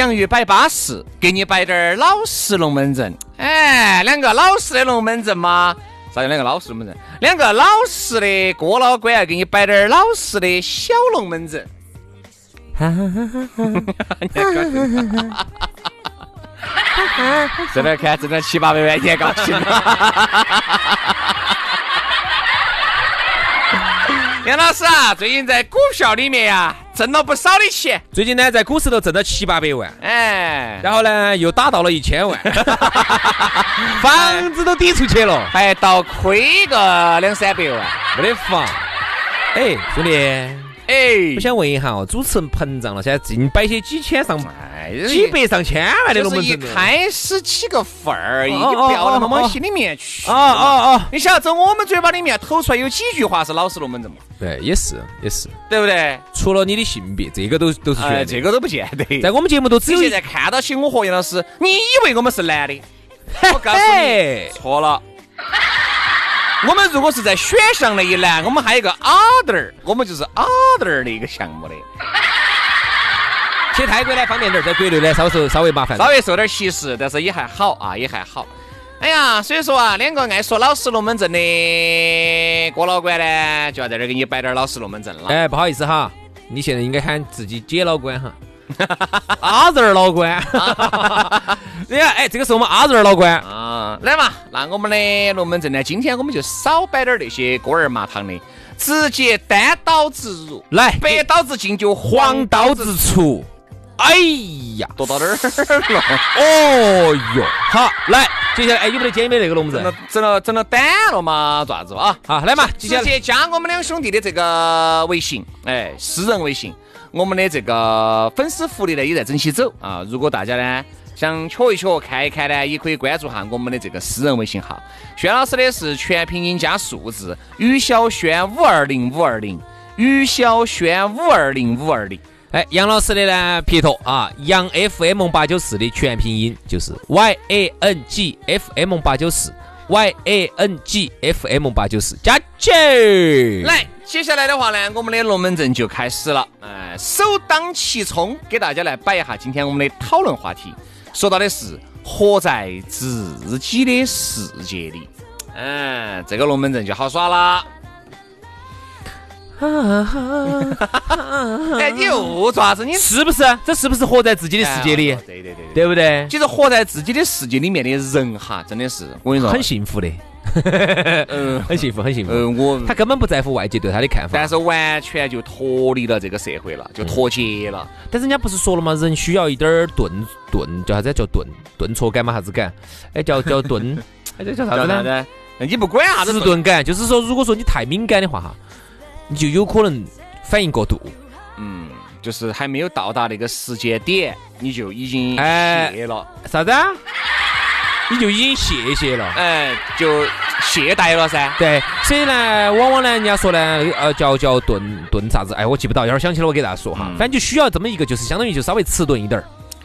洋芋摆巴适，给你摆点儿老实龙门阵。哎，两个老实的龙门阵嘛，啥叫两个老实龙门阵？两个老实的郭老倌给你摆点儿老实的小龙门阵。哈哈哈哈哈！哈哈哈哈哈这边看，这边七八百万，你还高兴？杨老师啊，最近在股票里面呀、挣了不少的钱。最近呢，在股市头挣了七八百万，哎，然后呢，又打到了一千万，房子都抵出去了，还倒亏个两三百万。没得法。哎，兄弟，哎我，想问一下哦，主持人膨胀了，现在净摆些几千上万几百上千万的龙就是一门阵了。开始起个份儿，你哦不要那么往心里面去。哦哦哦！你晓得，从我们嘴巴里面吐出来有几句话是老实龙门阵嘛？对，也是也是，对不对？除了你的性别，这个都都是。这个都不见得。在我们节目都只有你现在看到起我和杨老师，你以为我们是男的？我告诉你，嘿错了。我们如果是在选项那一栏，我们还有一个 other，我们就是 other 的一个项目的，去泰国呢方便点儿，在国内呢稍微稍微麻烦。稍微受点歧视，但是也还好啊，也还好。哎呀，所以说啊，两个爱说老实龙门阵的郭老倌呢，就要在这儿给你摆点老实龙门阵了。哎，不好意思哈，你现在应该喊自己姐老倌哈。阿仁儿老倌，你看，哎，这个是我们阿仁儿老倌，啊，来嘛，那我们的龙门阵呢，今天我们就少摆点儿那些锅儿麻汤的，直接单刀直入，来，白刀子进就黄刀子出。哎呀，多到哪儿了？哦哟，好，来，接下来，哎，有没得姐妹那个龙门阵？整了整了胆了嘛？做啥子啊？好，来嘛，接下来，直接加我们两兄弟的这个微信，哎，私人微信，我们的这个粉丝福利呢也在整起走啊。如果大家呢想瞧一瞧、看一看呢，也可以关注下我们的这个私人微信号。轩老师的是全拼音加数字，于小轩五二零五二零，于小轩五二零五二零。哎，杨老师的呢，撇脱啊，杨 FM 八九四的全拼音就是 Y A N G F M 八九四，Y A N G F M 八九四，加起。来，接下来的话呢，我们的龙门阵就开始了。哎，首当其冲，给大家来摆一下今天我们的讨论话题，说到的是活在自己的世界里。嗯，这个龙门阵就好耍了。哎，你又做啥子？你是不是？这是不是活在自己的世界里？对对对对。对不对？其实活在自己的世界里面的人哈，真的是我跟你说，很幸福的，嗯很幸福，很幸福。嗯，我他根本不在乎外界对他的看法但。是完全就脱离了这个社会了，就脱节了。但是人家不是说了吗？人需要一点儿顿顿，叫啥子？叫顿顿挫感嘛？啥子感？哎，叫 叫顿，哎，这叫啥子呢？呢？你不管啥子迟钝感，就是说，如果说你太敏感的话哈，你就有可能反应过度。嗯，就是还没有到达那个时间点，你就已经哎谢了，啥子啊？你就已经谢谢了。哎，就懈怠了噻。对，所以呢，往往呢，人家说呢，呃，叫叫顿顿啥子？哎，我记不到，一会儿想起了我给大家说哈。嗯反正就需要这么一个，就是相当于就稍微迟钝一点儿。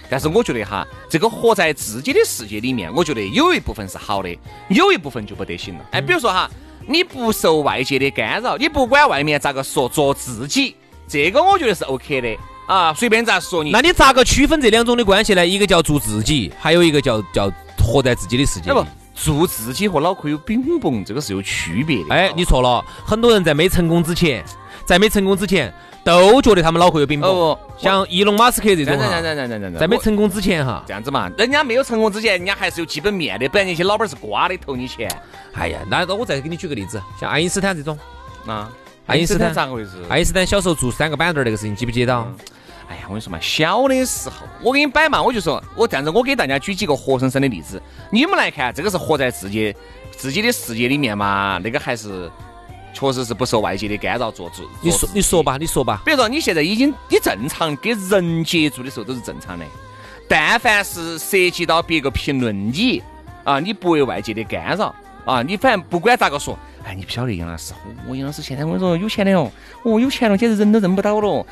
但是我觉得哈，这个活在自己的世界里面，我觉得有一部分是好的，有一部分就不得行了。哎，比如说哈，你不受外界的干扰，你不管外面咋个说，做自己这个我觉得是 OK 的啊，随便咋说你。那你咋个区分这两种的关系呢？一个叫做自己，还有一个叫叫活在自己的世界里做自己和脑壳有冰崩，这个是有区别的。哎，你错了，很多人在没成功之前，在没成功之前，都觉得他们脑壳有饼蹦。哦，像伊隆马斯克这种在没成功之前哈，这样子嘛，人家没有成功之前，人家还是有基本面的，不然那些老板是瓜的投你钱哎呀，那我再给你举个例子，像爱因斯坦这种，啊。爱因斯坦咋个回事？爱因斯坦小时候做三个板凳儿那个事情，记不记得到？哎呀，我跟你说嘛，小的时候，我给你摆嘛，我就说，我这样子，我给大家举几个活生生的例子，你们来看，这个是活在自己自己的世界里面嘛，那个还是确实是不受外界的干扰做主。你说你说吧，你说吧。比如说你现在已经你正常跟人接触的时候都是正常的，但凡是涉及到别个评论你啊，你不为外界的干扰啊，你反正不管咋个说，哎，你不晓得杨老师，我，杨老师现在我跟你说有钱的哦，哦有钱了，简直人都认不到了，哦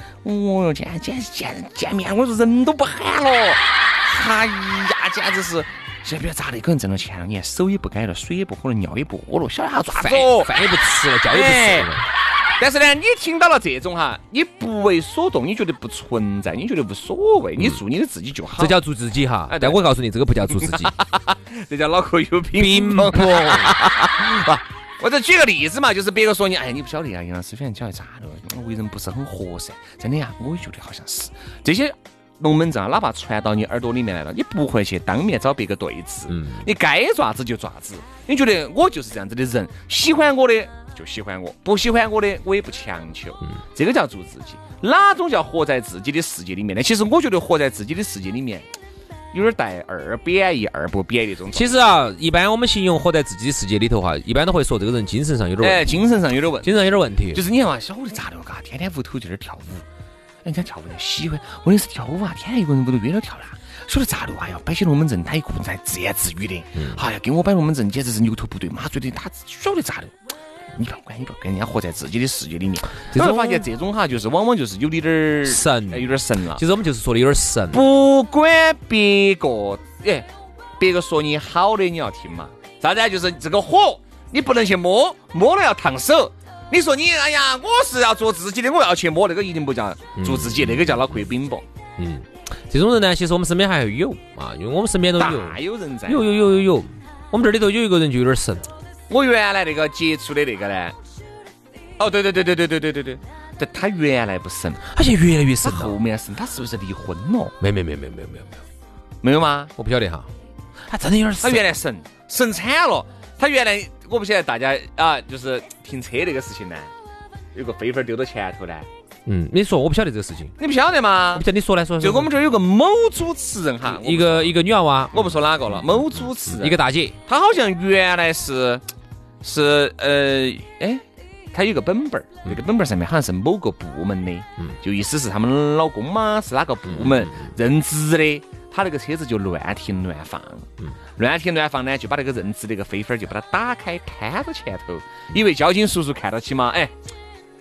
哟，简简见见面我说人都不喊了，哎呀，简直是。现在不要咋的，一个人挣了钱了，你看手也不改了，水也不喝了，尿也不屙了，晓得啥爪饭子哦？饭也不吃了，觉也不睡了。但是呢，你听到了这种哈，你不为所动，你觉得不存在，你觉得无所谓，你做你的自己就好。这叫做自己哈哎，但我告诉你，这个不叫做自己。这叫脑壳有冰冰 我再举个例子嘛，就是别个说你，哎，你不晓得啊，杨老师，反正晓得咋的，我为人不是很和善，真的呀，我也觉得好像是。这些龙门阵啊，哪怕传到你耳朵里面来了，你不会去当面找别个对质，嗯。你该爪子就爪子，你觉得我就是这样子的人，喜欢我的就喜欢我，不喜欢我的我也不强求，嗯。这个叫做自己。哪种叫活在自己的世界里面呢？其实我觉得活在自己的世界里面，有点带二贬义、二不贬义这种。其实啊，一般我们形容活在自己的世界里头哈，一般都会说这个人精神上有点哎，问题，精神上有点问。精神上有点问题。就是你看嘛，晓得咋的嘎，天天屋头就在那儿跳舞，人家跳舞的喜欢，问题是跳舞啊，天天一个人屋头约了跳啦。晓得咋的？哎呀，摆起龙门阵，他一个人在自言自语的。哎呀，给我摆龙门阵简直是牛头不对马嘴的，他晓得咋的？你不要管，你不要管，人家活在自己的世界里面。这种发现这种哈，就是往往就是有点儿神哎有点儿神了其。实我们就是说的有点神。不管别个，哎，别个说你好的，你要听嘛。啥子啊？就是这个火，你不能去摸，摸了要烫手。你说你，哎呀，我是要做自己的，我要去摸，那个一定不叫做自己，那个叫脑壳有冰雹，嗯，这种人呢，其实我们身边还会有啊，因为我们身边都有，大有人在。有有有有有。我们这里头有一个人就有点神，我原来那个接触的那个呢，哦，对对对对对对对对对，但他原来不神，他现在越来越他神。后面神，他是不是离婚了？没没没没没没有没有，没有吗？我不晓得哈。他真的有点他神。原来神神惨了，他原来我不晓得大家啊，就是停车那个事情呢，有个飞粉丢到前头呢，嗯，你说我不晓得这个事情，你不晓得我吗不？晓得你说来说。就我们这儿有个某主持人哈，一个一个女娃娃，我不说哪个了，某主持人，一个大姐，她好像原来是是呃哎，她有个本本儿，那个本本儿上面好像是某个部门的，嗯。就意思是他们老公嘛是哪个部门任职的，他那个车子就乱停乱放，嗯。乱停乱放呢，就把那个任职那个飞粉儿就把它打开摊到前头，以为交警叔叔看到起嘛，哎。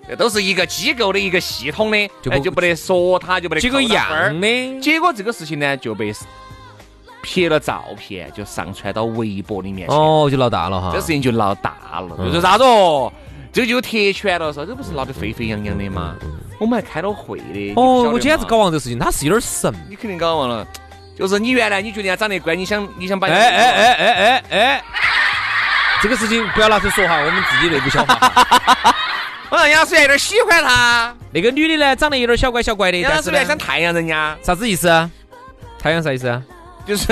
这都是一个机构的一个系统的，就不哎就不得说他，就不得几个扣他分儿样的，结果这个事情呢就被拍了照片，就上传到微博里面去。哦，就闹大了哈这。事情就闹大了，嗯就说啥子哦？这个就铁拳了，说这不是闹得沸沸扬扬的吗？我们还开了会的。哦，我今天是搞忘这个事情，他是有点神。你肯定搞忘了，就是你原来你觉得人家长得乖，你想你想把哎哎哎哎哎哎，这个事情不要拿出来说哈，我们自己内部消化。我让杨思源有点喜欢他，那个女的呢，长得有点小乖小乖的，杨但是呢思源想太阳人家，啥子意思啊？太阳啥意思啊？就 是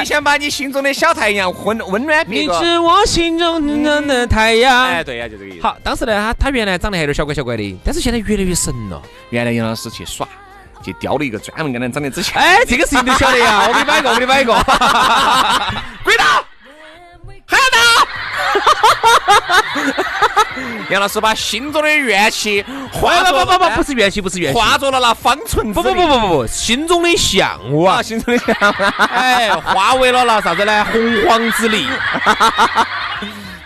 你想把你心中的小太阳温温暖别你。是我心中的的太哎，阳。对呀，就这个意思。好，当时呢，他他原来长得还有点小乖小乖的，但是现在越来越神了。原来杨老师去耍，去雕了一个专门跟他长得之前。哎，这个事情都晓得呀，我给你摆一个，我给你摆一个。跪倒，喊倒。杨老师把心中的怨气化作不不不不，不是怨气，不是怨气。化作了那方寸之不不不不不不，心中的向往啊，，心中的向往。哎，化为了那啥子呢？洪荒之力，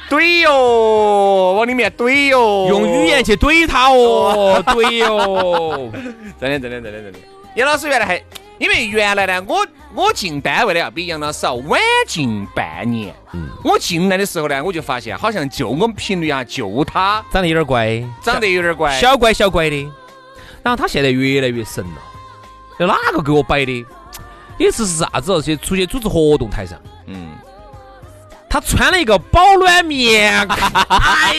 怼哟，往里面怼哟，用语言去怼他哦，怼哟。真的真的真的真的。杨老师原来还，因为原来呢，我我进单位呢要比杨老师要晚进半年。嗯，我进来的时候呢，我就发现好像就我们频率啊，就他长得有点乖，长得有点乖，小乖小乖的。然后他现在越来越神了，有哪个给我摆的？有一次是啥子哦？去出去组织活动台上，嗯，他穿了一个保暖棉裤，哎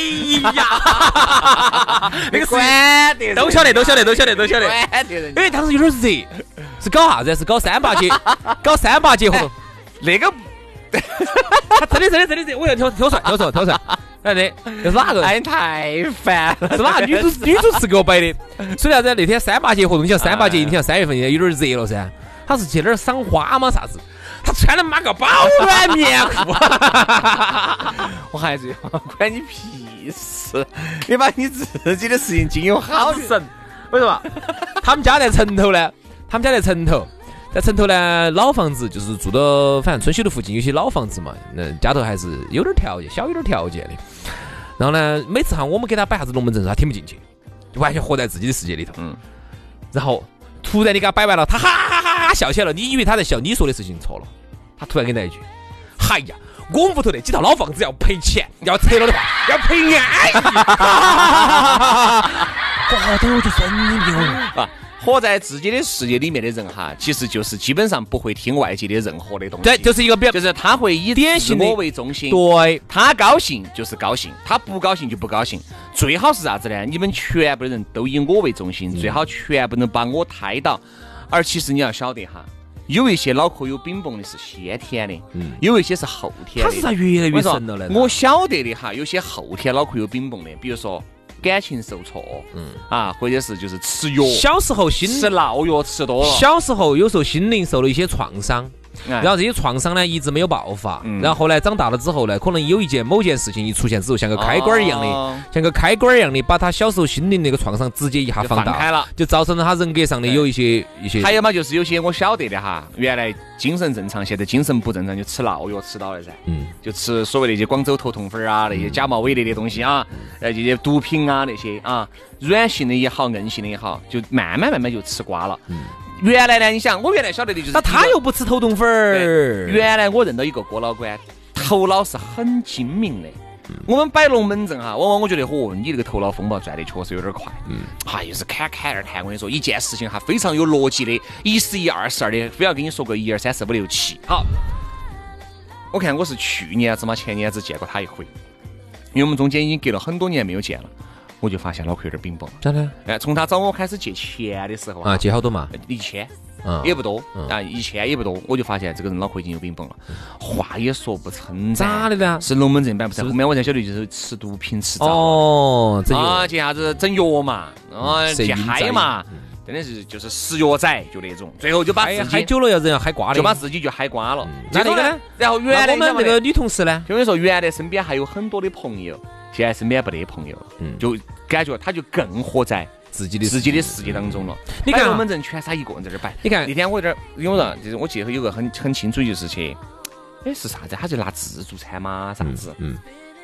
呀，那个管得都晓得，都晓得，都晓得，都晓得。因为当时有点热，是搞啥子？是搞三八节，搞三八节活动。那个 他真的真的真的真，我要挑挑出来，挑出来，挑出来。哎，对，那是哪个？哎，太烦了。是哪个女主 女主持给我摆的？所以啥子？那天三八节活动，你想三八节，你想三月份有点热了噻。他是去那儿赏花吗？啥子？他穿的妈个保暖棉裤，我还是要管你屁事！你把你自己的事情经营好好。神！为什么？他们家在城头呢，他们家在城头，在城头呢，老房子就是住到反正春熙路附近有些老房子嘛，那家头还是有点条件，小有点条件的。然后呢，每次哈我们给他摆啥子龙门阵，他听不进去，就完全活在自己的世界里头。嗯。然后突然你给他摆完了，他哈哈哈哈笑起来了，你以为他在笑，你说的事情错了。他突然给你来一句：“嗨呀，我们屋头那几套老房子要赔钱，要拆了的话要赔安逸。”哇，等我就神经病哦！啊，活在自己的世界里面的人哈，其实就是基本上不会听外界的任何的东西。对，就是一个比较就是他会以典型我为中心。对，他高兴就是高兴，他不高兴就不高兴。最好是啥子呢？你们全部的人都以我为中心，最好全部能把我抬到。而其实你要晓得哈，有一些脑壳有冰崩的是先天的，嗯有一些是后天的。他是咋越来越神了呢？我晓得的哈，有些后天脑壳有冰崩的，比如说感情受挫，嗯。啊，或者是就是吃药，小时候心吃闹药吃多了，小时候有时候心灵受了一些创伤，哎然后这些创伤呢一直没有爆发，嗯。然后后来长大了之后呢，可能有一件某件事情一出现之后，像个开关一样的，哦。像个开关一样的，把他小时候心灵那个创伤直接一下放大，放开了。就造成了他人格上的有一些一些。还有嘛，就是有些我晓得的哈，原来精神正常，现在精神不正常，就吃闹药吃到了噻。嗯，就吃所谓那些广州头痛粉啊，那些假冒伪劣的东西啊，呃，这些毒品啊那些啊，软性的也好，硬性的也好，就慢慢慢慢就吃瓜了。原来呢，你想，我原来晓得的就是那他又不吃头痛粉儿，原来我认到一个郭老倌，头脑是很精明的。我们摆龙门阵哈，往往我觉得，嚯，你这个头脑风暴转的确实有点快。嗯，哈，又是侃侃而谈。我跟你说，一件事情哈，非常有逻辑的，一是一，二是二的，非要跟你说个一二三四五六七。好，我看我是去年子嘛，前年子见过他一回，因为我们中间已经隔了很多年没有见了，我就发现脑壳有点冰崩了。咋的？哎，从他找我开始借钱的时候啊，借好多嘛？一千。嗯，也不多嗯啊，一千也不多，我就发现这个人脑壳已经有冰崩了，话也说不成。咋的呢？是龙门阵摆不成，后面我才晓得就是吃毒品吃着哦，这啊，借啥子整药嘛，啊，去色晕在嗨嘛，真的是就是食药仔就那种，最后就把嗨自己嗨久了要人要嗨瓜的。就把自己就嗨瓜了。那那个呢？然后原来我们那个女同事呢？就跟你说，原来身边还有很多的朋友，现在身边不得朋友了，嗯就感觉他就更活在自己的自己的世界当中了。你看我们人全是他一个人在这摆。你看那天我有点儿，因为啥，就是我记得有个很很清楚，就是去，哎是啥子？他就拿自助餐嘛，啥子？嗯，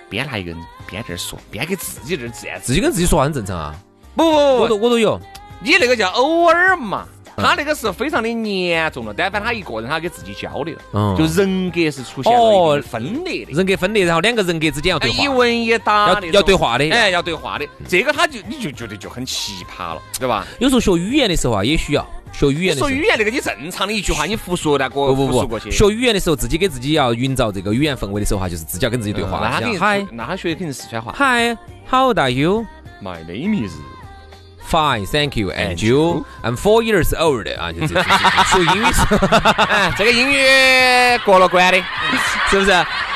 边拿一个人边在这儿说，边给自己在这儿自言自自己跟自己说话很正常啊。不不我都我都有。你那个叫偶尔嘛。嗯他那个是非常的严重了，但凡他一个人，他给自己交流，嗯就人格是出现了分裂的，人格分裂，然后两个人格之间要对话，一问一答要要对话的。哎，要对话的，这个他就你就觉得就很奇葩了，对吧？有时候学语言的时候啊，也需要学语言的时候说。语言那个你正常的一句话，你复述那个不不不复述过，去，学语言的时候，自己给自己要营造这个语言氛围的时候哈，就是自己要跟自己对话。嗯那他肯定嗨，那他学的肯定是四川话。Hi，How are you? My name is Fine, thank you. And you? I'm four years old. 啊，就是就是学 英语是哎，这个英语过了关的，是不是？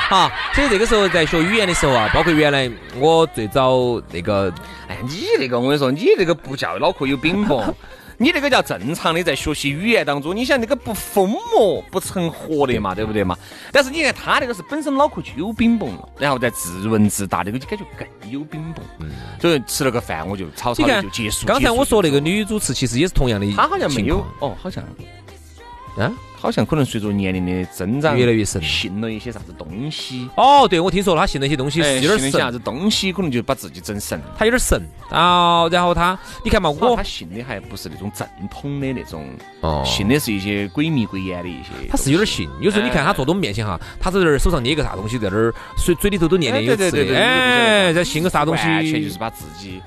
好，所以这个时候在学语言的时候啊，包括原来我最早那个哎，你那个我跟你说，你那个不叫脑壳有饼崩，你这个叫正常的在学习语言当中，你想那个不疯魔不成活的嘛，对不对嘛？但是你看他那个是本身脑壳就有冰崩了，然后再自问自答，那个就感觉更有冰崩。嗯所以吃了个饭我就草草的就结束。刚才我说那个女主持，其实也是同样的情况，他好像没有哦，好像啊。好像可能随着年龄的增长，越来越神信了一些啥子东西，哦，对，我听说了，他信了一些东西哎，是有点神，啥子东西，可能就把自己整神。他有点神。哦，然后他，你看嘛，我他信的还不是那种正统的那种，哦信的是一些鬼迷鬼眼的一些。他是有点信，有时候你看他坐到我们面前哈，他在这儿手上捏个啥东西，在那儿嘴嘴里头都念念有词的，哎对对对对对哎，在信个啥东西，完全就是把自己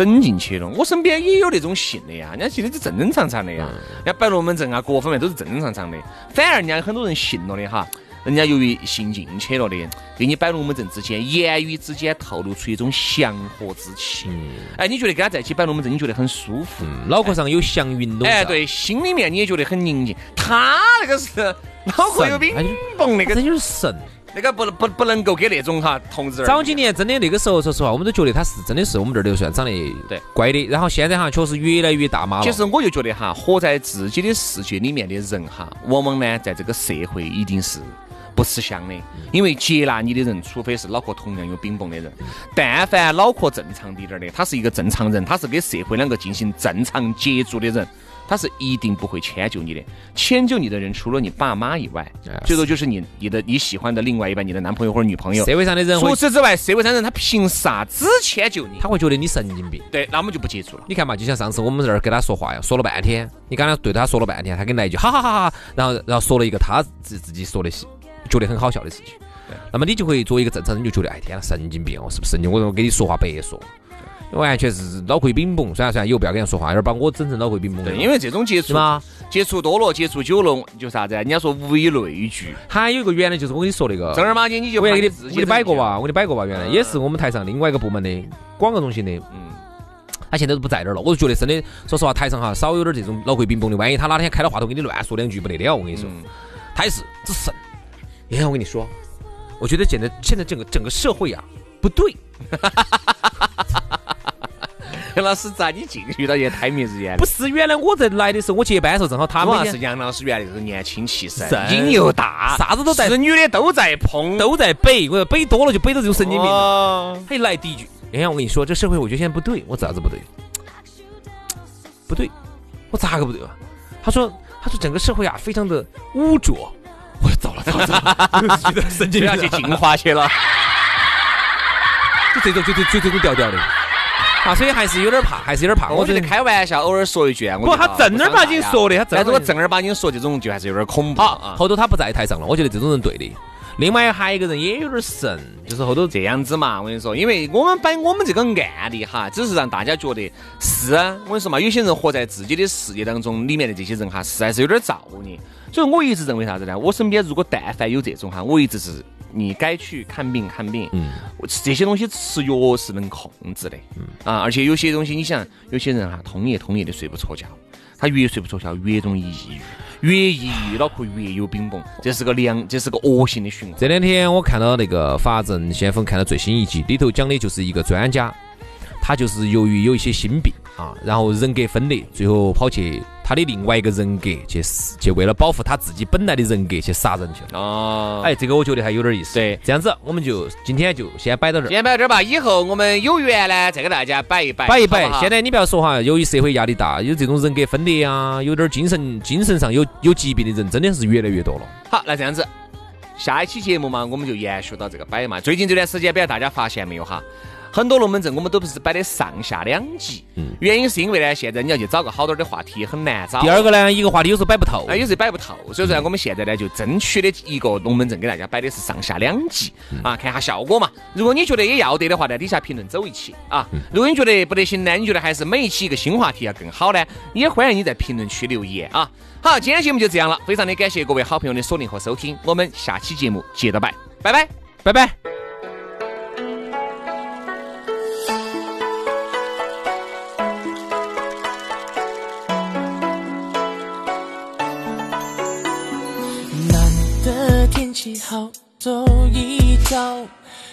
整进去了。我身边也有那种信的呀，人家信的是正正常常的呀，人家摆龙门阵啊，各方面都是正正常常的。反而人家很多人信了的哈，人家由于信进去了的，给你摆龙门阵之间，言语之间透露出一种祥和之气。哎，你觉得跟他在一起摆龙门阵，你觉得很舒服？脑壳上有祥云笼罩。哎，对，心里面你也觉得很宁静。他那个是脑壳有冰崩，那个真就是神。那个不不不能够给那种哈同志。早几年真的那个时候，说实话，我们都觉得他是真的是我们这儿都算长得对乖的。然后现在哈，确实越来越大码了。其实我就觉得哈，活在自己的世界里面的人哈，往往呢，在这个社会一定是不吃香的。因为接纳你的人，除非是脑壳同样有冰崩的人，但凡脑壳正常滴点儿的，他是一个正常人，他是跟社会两个进行正常接触的人。他是一定不会迁就你的，迁就你的人除了你爸妈以外，最多就是你你的你喜欢的另外一半，你的男朋友或者女朋友。社会上的人，除此之外，社会上人他凭啥子迁就你？他会觉得你神经病。对，那我们就不接触了。你看嘛，就像上次我们在这儿跟他说话呀，说了半天，你刚才对他说了半天，他给你来一句哈哈哈哈，然后然后说了一个他自自己说的觉得很好笑的事情。那么你就会作为一个正常人，就觉得哎天呐，神经病哦，是不是神经？我我跟你说话白说。完全是脑壳冰崩，算了算了，以后不要跟人说话，有点把我整成脑壳冰崩。对，因为这种接触嘛，接触多了，接触久了，就啥子？人家说物以类聚。还有一个原来就是我跟你说那个正儿八经，你就我给你我给你摆过吧，我给你摆过吧。原来也是我们台上另外一个部门的广告中心的，嗯，他现在都不在这儿了。我就觉得真的，说实话，台上哈少有点这种脑壳冰崩的。万一他哪天开了话筒给你乱说两句不得了，我跟你说，他也是只神。你看我跟你说，我觉得现在现在整个整个社会啊不对。杨 老师咋你进去到也太迷日眼了？不是，原来我在来的时候，我接班的时候正好他们是杨老师原来就是年轻气盛，瘾又大，啥子都在，是女的都在碰，都在背。我说背多了就背到这种神经病。他一来第一句，哎呀，我跟你说，这社会我觉得现在不对，我咋子不对？不对，我咋个不对啊？他说，他说整个社会啊非常的污浊。我说走了走了糟了，神经病要去进化去了。就这种就这就这种调调的。啊，所以还是有点怕，还是有点怕。我觉得开玩笑，偶尔说一句。不，他正儿八经说的，他正儿八经说这种，就还是有点恐怖。好，后头他不在台上了，我觉得这种人对的。另外还有一个人也有点神，就是后头这样子嘛。我跟你说，因为我们摆我们这个案例哈，只是让大家觉得是啊。我跟你说嘛，有些人活在自己的世界当中，里面的这些人哈，实在是有点造孽。所以我一直认为啥子呢？我身边如果但凡有这种哈，我一直是。你该去看病看病，嗯，这些东西吃药是能控制的，嗯。啊，而且有些东西，你想，有些人哈，通夜通夜的睡不着觉，他越睡不着觉，越容易抑郁，越抑郁脑壳越有冰崩，这是个良，这是个恶性的循环。这两天我看到那个《法证先锋》，看到最新一集，里头讲的就是一个专家，他就是由于有一些心病啊，然后人格分裂，最后跑去。他的另外一个人格去去为了保护他自己本来的人格去杀人去了。哦，哎，这个我觉得还有点意思。对，这样子我们就今天就先摆到这儿。先摆到这儿吧，以后我们有缘呢再给大家摆一摆。摆一摆。现在你不要说哈，由于社会压力大，有这种人格分裂啊，有点精神精神上有有疾病的人，真的是越来越多了。好，那这样子，下一期节目嘛，我们就延续到这个摆嘛。最近这段时间，不知道大家发现没有哈？很多龙门阵我们都不是摆的上下两集，原因是因为呢，现在你要去找个好点的话题很难找。第二个呢，一个话题有时候摆不透，哎，有时候摆不透，所以说呢，我们现在呢就争取的一个龙门阵给大家摆的是上下两集啊，看下效果嘛。如果你觉得也要得的话呢，底下评论走一期啊。如果你觉得不得行呢，你觉得还是每一期一个新话题要更好呢，也欢迎你在评论区留言啊。好，今天节目就这样了，非常的感谢各位好朋友的锁定和收听，我们下期节目接着摆，拜拜，拜拜。起好走一遭，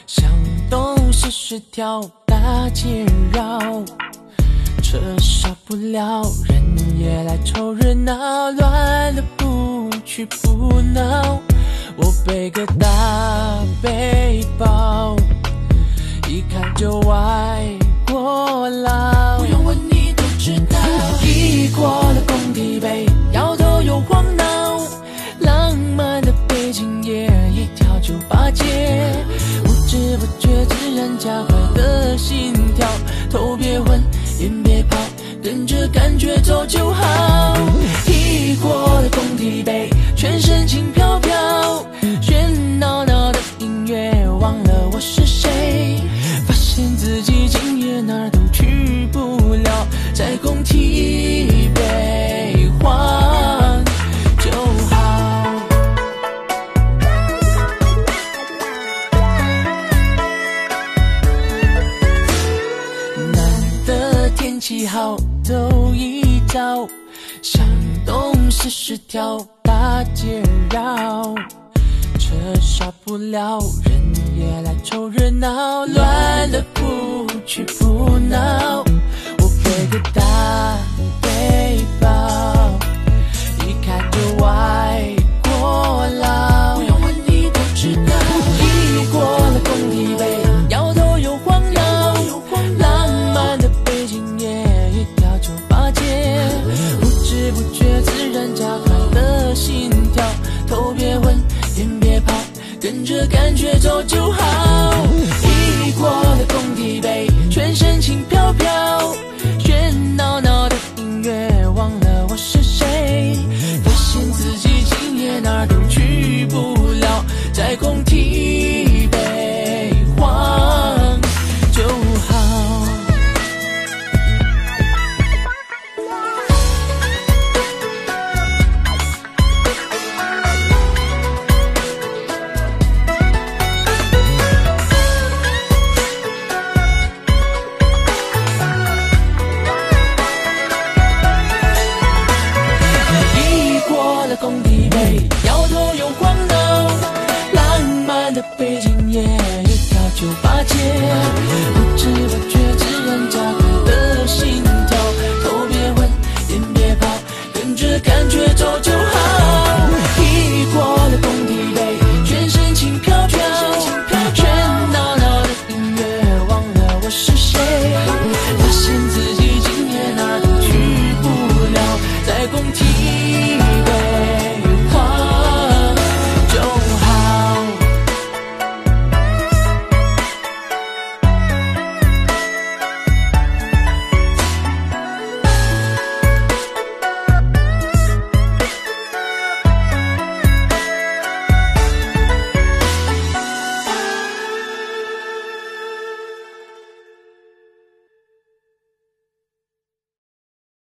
向东是十条大街绕，车少不了，人也来凑热闹，乱了不去不闹。我背个大背包，一看就外国佬，不用问你都知道。一过了工地北，酒吧街，不知不觉自然加快的心跳，头别问，眼别跑，跟着感觉走就好。一过了工体北，全身轻十条大街绕，车少不了，人也来凑热闹，乱了不去不闹，我给个答案。